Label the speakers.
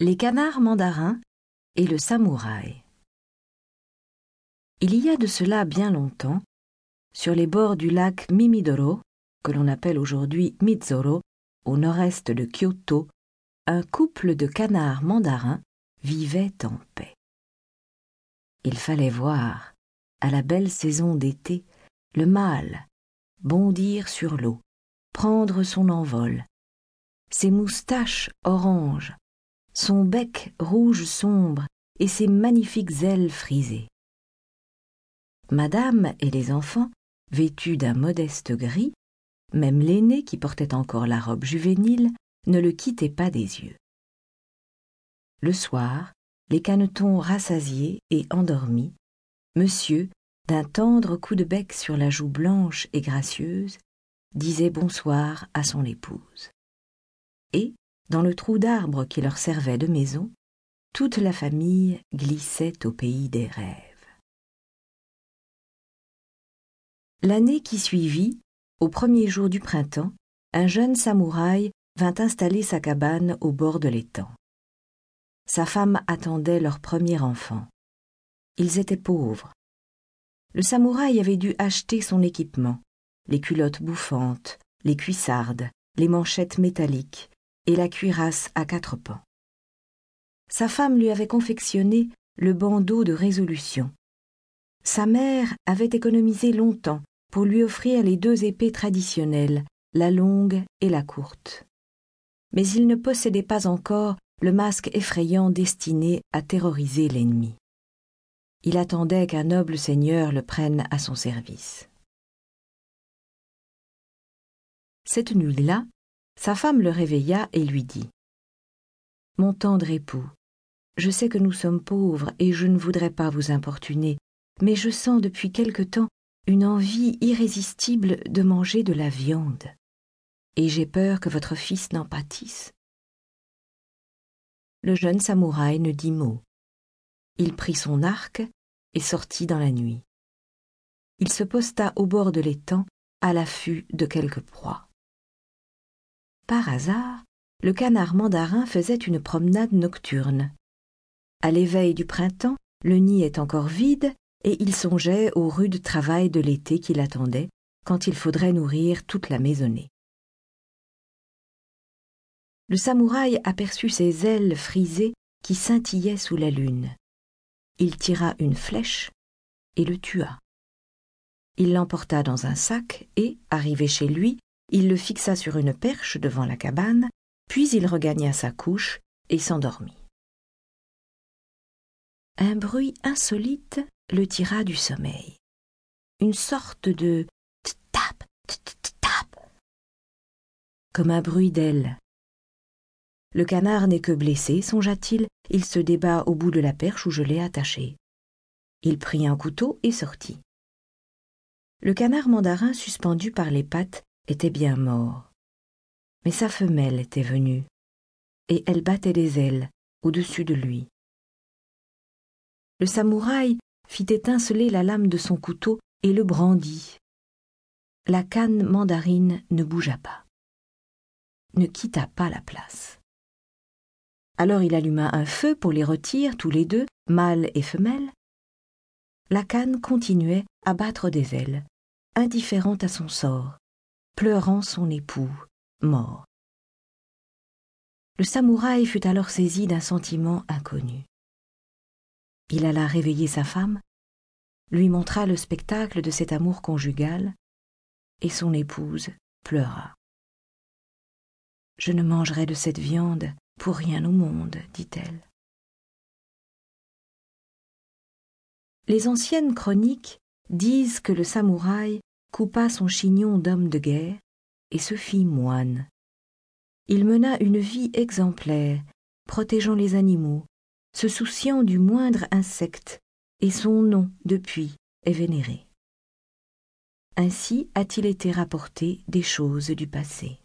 Speaker 1: Les canards mandarins et le samouraï. Il y a de cela bien longtemps, sur les bords du lac Mimidoro, que l'on appelle aujourd'hui Mizoro, au nord-est de Kyoto, un couple de canards mandarins vivait en paix. Il fallait voir, à la belle saison d'été, le mâle bondir sur l'eau, prendre son envol, ses moustaches oranges, son bec rouge sombre et ses magnifiques ailes frisées. Madame et les enfants, vêtus d'un modeste gris, même l'aîné qui portait encore la robe juvénile, ne le quittait pas des yeux. Le soir, les canetons rassasiés et endormis, monsieur, d'un tendre coup de bec sur la joue blanche et gracieuse, disait bonsoir à son épouse. Et, dans le trou d'arbre qui leur servait de maison, toute la famille glissait au pays des rêves. L'année qui suivit, au premier jour du printemps, un jeune samouraï vint installer sa cabane au bord de l'étang. Sa femme attendait leur premier enfant. Ils étaient pauvres. Le samouraï avait dû acheter son équipement, les culottes bouffantes, les cuissardes, les manchettes métalliques, et la cuirasse à quatre pans. Sa femme lui avait confectionné le bandeau de résolution. Sa mère avait économisé longtemps pour lui offrir les deux épées traditionnelles, la longue et la courte. Mais il ne possédait pas encore le masque effrayant destiné à terroriser l'ennemi. Il attendait qu'un noble seigneur le prenne à son service. Cette nuit-là, sa femme le réveilla et lui dit Mon tendre époux, je sais que nous sommes pauvres et je ne voudrais pas vous importuner, mais je sens depuis quelque temps une envie irrésistible de manger de la viande, et j'ai peur que votre fils n'en pâtisse. Le jeune samouraï ne dit mot. Il prit son arc et sortit dans la nuit. Il se posta au bord de l'étang à l'affût de quelque proie. Par hasard, le canard mandarin faisait une promenade nocturne. À l'éveil du printemps, le nid est encore vide et il songeait au rude travail de l'été qui l'attendait quand il faudrait nourrir toute la maisonnée. Le samouraï aperçut ses ailes frisées qui scintillaient sous la lune. Il tira une flèche et le tua. Il l'emporta dans un sac et, arrivé chez lui, il le fixa sur une perche devant la cabane, puis il regagna sa couche et s'endormit. Un bruit insolite le tira du sommeil. Une sorte de tap, tap, comme un bruit d'aile. Le canard n'est que blessé, songea-t-il, il se débat au bout de la perche où je l'ai attaché. Il prit un couteau et sortit. Le canard mandarin suspendu par les pattes était bien mort. Mais sa femelle était venue, et elle battait les ailes au-dessus de lui. Le samouraï fit étinceler la lame de son couteau et le brandit. La canne mandarine ne bougea pas, ne quitta pas la place. Alors il alluma un feu pour les rôtir tous les deux, mâle et femelle. La canne continuait à battre des ailes, indifférente à son sort, pleurant son époux, mort. Le samouraï fut alors saisi d'un sentiment inconnu. Il alla réveiller sa femme, lui montra le spectacle de cet amour conjugal, et son épouse pleura. Je ne mangerai de cette viande pour rien au monde, dit-elle. Les anciennes chroniques disent que le samouraï coupa son chignon d'homme de guerre et se fit moine. Il mena une vie exemplaire, protégeant les animaux, se souciant du moindre insecte, et son nom, depuis, est vénéré. Ainsi a-t-il été rapporté des choses du passé.